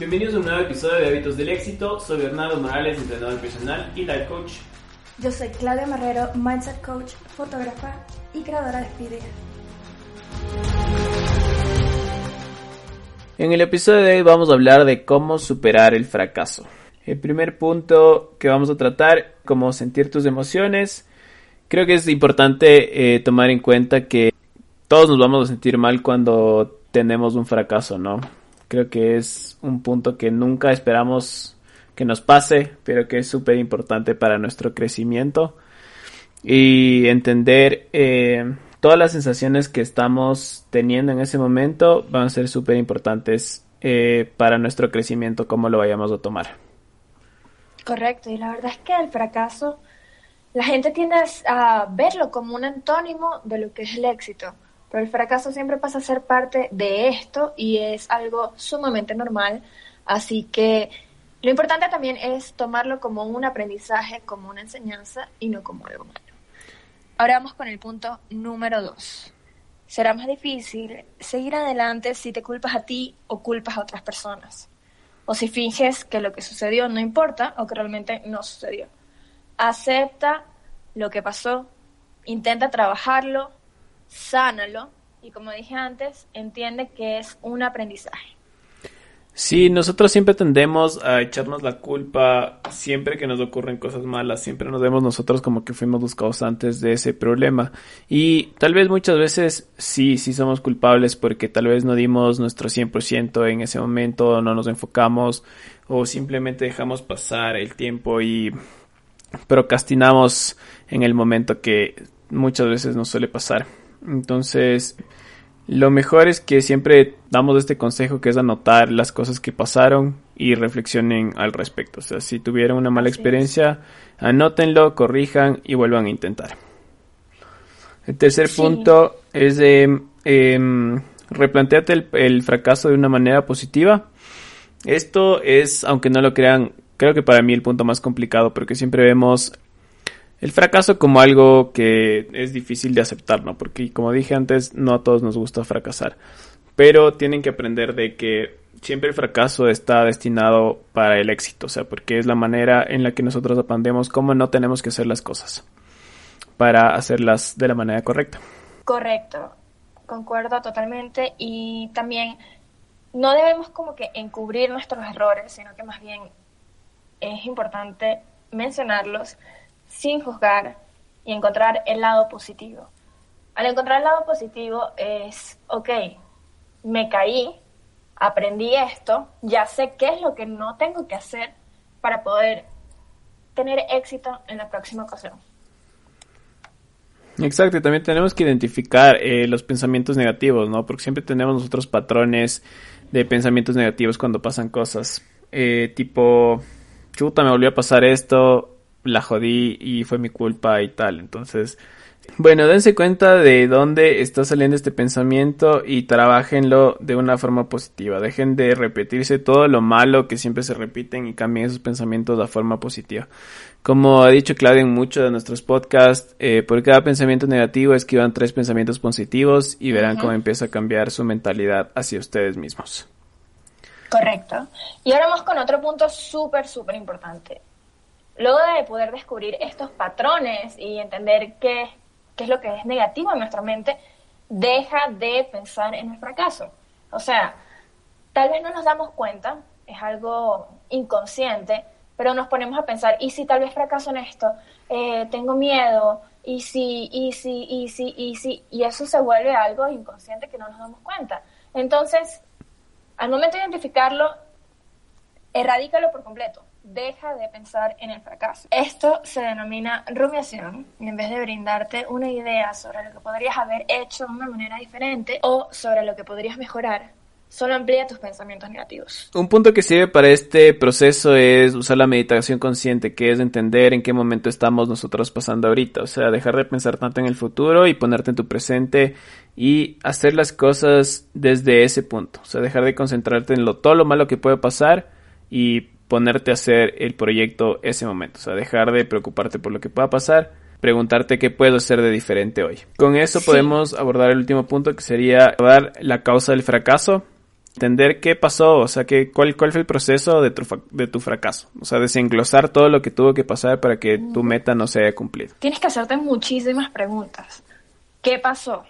Bienvenidos a un nuevo episodio de Hábitos del Éxito. Soy Bernardo Morales, entrenador personal y life coach. Yo soy Claudia Marrero, mindset coach, fotógrafa y creadora de Speedy. En el episodio de hoy vamos a hablar de cómo superar el fracaso. El primer punto que vamos a tratar, cómo sentir tus emociones. Creo que es importante eh, tomar en cuenta que todos nos vamos a sentir mal cuando tenemos un fracaso, ¿no? Creo que es un punto que nunca esperamos que nos pase, pero que es súper importante para nuestro crecimiento y entender eh, todas las sensaciones que estamos teniendo en ese momento van a ser súper importantes eh, para nuestro crecimiento, cómo lo vayamos a tomar. Correcto, y la verdad es que el fracaso, la gente tiende a verlo como un antónimo de lo que es el éxito. Pero el fracaso siempre pasa a ser parte de esto y es algo sumamente normal. Así que lo importante también es tomarlo como un aprendizaje, como una enseñanza y no como algo malo. Ahora vamos con el punto número dos. Será más difícil seguir adelante si te culpas a ti o culpas a otras personas. O si finges que lo que sucedió no importa o que realmente no sucedió. Acepta lo que pasó, intenta trabajarlo, sánalo y como dije antes, entiende que es un aprendizaje. Sí, nosotros siempre tendemos a echarnos la culpa siempre que nos ocurren cosas malas, siempre nos vemos nosotros como que fuimos los causantes de ese problema. Y tal vez muchas veces sí, sí somos culpables porque tal vez no dimos nuestro 100% en ese momento, no nos enfocamos o simplemente dejamos pasar el tiempo y procrastinamos en el momento que muchas veces nos suele pasar. Entonces, lo mejor es que siempre damos este consejo que es anotar las cosas que pasaron y reflexionen al respecto. O sea, si tuvieron una mala experiencia, anótenlo, corrijan y vuelvan a intentar. El tercer punto es de em, replanteate el, el fracaso de una manera positiva. Esto es, aunque no lo crean, creo que para mí el punto más complicado, porque siempre vemos el fracaso como algo que es difícil de aceptar, ¿no? Porque como dije antes, no a todos nos gusta fracasar. Pero tienen que aprender de que siempre el fracaso está destinado para el éxito, o sea, porque es la manera en la que nosotros aprendemos cómo no tenemos que hacer las cosas para hacerlas de la manera correcta. Correcto, concuerdo totalmente y también no debemos como que encubrir nuestros errores, sino que más bien es importante mencionarlos sin juzgar y encontrar el lado positivo. Al encontrar el lado positivo es, ok, me caí, aprendí esto, ya sé qué es lo que no tengo que hacer para poder tener éxito en la próxima ocasión. Exacto, también tenemos que identificar eh, los pensamientos negativos, ¿no? Porque siempre tenemos nosotros patrones de pensamientos negativos cuando pasan cosas. Eh, tipo, chuta, me volvió a pasar esto, la jodí y fue mi culpa y tal. Entonces, bueno, dense cuenta de dónde está saliendo este pensamiento y trabajenlo de una forma positiva. Dejen de repetirse todo lo malo que siempre se repiten y cambien esos pensamientos de forma positiva. Como ha dicho Claudia en muchos de nuestros podcasts, eh, por cada pensamiento negativo escriban tres pensamientos positivos y verán cómo empieza a cambiar su mentalidad hacia ustedes mismos. Correcto. Y ahora vamos con otro punto súper, súper importante. Luego de poder descubrir estos patrones y entender qué, qué es lo que es negativo en nuestra mente, deja de pensar en el fracaso. O sea, tal vez no nos damos cuenta, es algo inconsciente, pero nos ponemos a pensar, ¿y si tal vez fracaso en esto? Eh, tengo miedo, y si, y si, y si, y si, y eso se vuelve algo inconsciente que no nos damos cuenta. Entonces, al momento de identificarlo, erradícalo por completo deja de pensar en el fracaso. Esto se denomina rumiación y en vez de brindarte una idea sobre lo que podrías haber hecho de una manera diferente o sobre lo que podrías mejorar, solo amplía tus pensamientos negativos. Un punto que sirve para este proceso es usar la meditación consciente, que es entender en qué momento estamos nosotros pasando ahorita, o sea, dejar de pensar tanto en el futuro y ponerte en tu presente y hacer las cosas desde ese punto, o sea, dejar de concentrarte en lo, todo lo malo que puede pasar y ponerte a hacer el proyecto ese momento. O sea, dejar de preocuparte por lo que pueda pasar, preguntarte qué puedo hacer de diferente hoy. Con eso podemos abordar el último punto que sería dar la causa del fracaso. entender qué pasó, o sea, que, cuál, cuál fue el proceso de tu, de tu fracaso. O sea, desenglosar todo lo que tuvo que pasar para que tu meta no se haya cumplido. Tienes que hacerte muchísimas preguntas. ¿Qué pasó?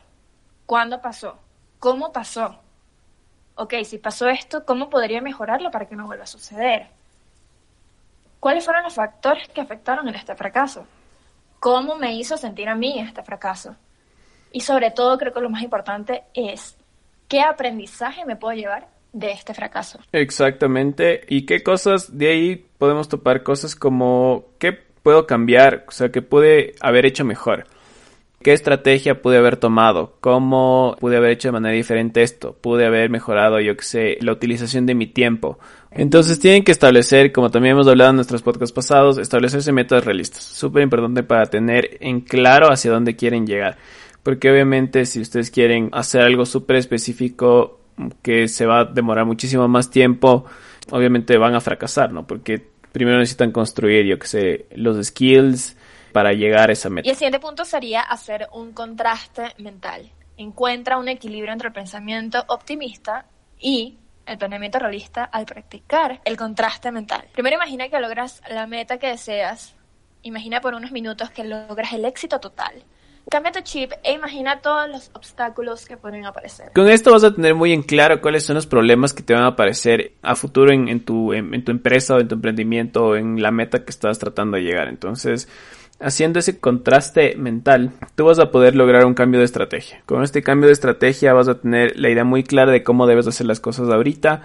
¿Cuándo pasó? ¿Cómo pasó? Ok, si pasó esto, ¿cómo podría mejorarlo para que no vuelva a suceder? ¿Cuáles fueron los factores que afectaron en este fracaso? ¿Cómo me hizo sentir a mí este fracaso? Y sobre todo, creo que lo más importante es qué aprendizaje me puedo llevar de este fracaso. Exactamente. ¿Y qué cosas de ahí podemos topar? Cosas como qué puedo cambiar, o sea, qué pude haber hecho mejor. ¿Qué estrategia pude haber tomado? ¿Cómo pude haber hecho de manera diferente esto? ¿Pude haber mejorado, yo qué sé, la utilización de mi tiempo? Entonces tienen que establecer, como también hemos hablado en nuestros podcasts pasados, establecerse metas realistas. Súper importante para tener en claro hacia dónde quieren llegar. Porque obviamente si ustedes quieren hacer algo súper específico que se va a demorar muchísimo más tiempo, obviamente van a fracasar, ¿no? Porque primero necesitan construir, yo que sé, los skills para llegar a esa meta. Y el siguiente punto sería hacer un contraste mental. Encuentra un equilibrio entre el pensamiento optimista y el planeamiento realista al practicar el contraste mental. Primero imagina que logras la meta que deseas. Imagina por unos minutos que logras el éxito total. Cambia tu chip e imagina todos los obstáculos que pueden aparecer. Con esto vas a tener muy en claro cuáles son los problemas que te van a aparecer a futuro en, tu, en, tu empresa o en tu emprendimiento o en la meta que estás tratando de llegar. Entonces, haciendo ese contraste mental, tú vas a poder lograr un cambio de estrategia. Con este cambio de estrategia vas a tener la idea muy clara de cómo debes hacer las cosas ahorita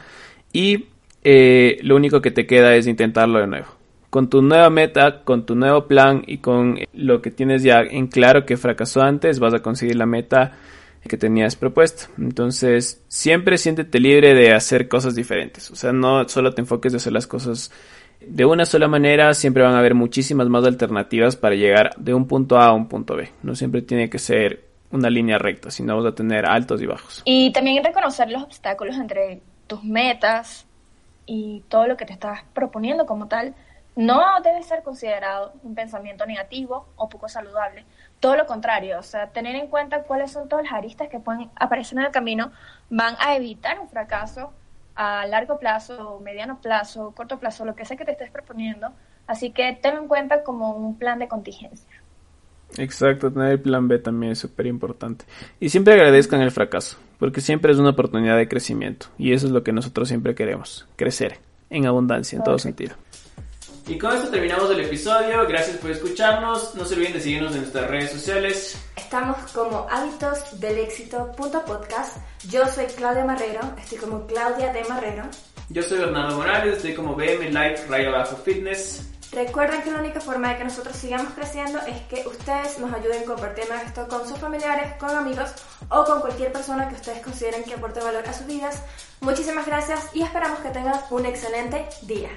y eh, lo único que te queda es intentarlo de nuevo con tu nueva meta, con tu nuevo plan y con lo que tienes ya en claro que fracasó antes, vas a conseguir la meta que tenías propuesto. Entonces, siempre siéntete libre de hacer cosas diferentes. O sea, no solo te enfoques de hacer las cosas de una sola manera, siempre van a haber muchísimas más alternativas para llegar de un punto A a un punto B. No siempre tiene que ser una línea recta, sino vas a tener altos y bajos. Y también reconocer los obstáculos entre tus metas y todo lo que te estás proponiendo como tal no debe ser considerado un pensamiento negativo o poco saludable. Todo lo contrario, o sea, tener en cuenta cuáles son todas las aristas que pueden aparecer en el camino van a evitar un fracaso a largo plazo, mediano plazo, corto plazo, lo que sea que te estés proponiendo. Así que tenlo en cuenta como un plan de contingencia. Exacto, tener el plan B también es súper importante. Y siempre agradezcan el fracaso, porque siempre es una oportunidad de crecimiento. Y eso es lo que nosotros siempre queremos, crecer en abundancia, en todo sentido. Y con esto terminamos el episodio. Gracias por escucharnos. No se olviden de seguirnos en nuestras redes sociales. Estamos como hábitosdelexito.podcast. Yo soy Claudia Marrero. Estoy como Claudia de Marrero. Yo soy Bernardo Morales. Estoy como BM Life Rayo Abajo Fitness. Recuerden que la única forma de que nosotros sigamos creciendo es que ustedes nos ayuden compartiendo esto con sus familiares, con amigos o con cualquier persona que ustedes consideren que aporte valor a sus vidas. Muchísimas gracias y esperamos que tengan un excelente día.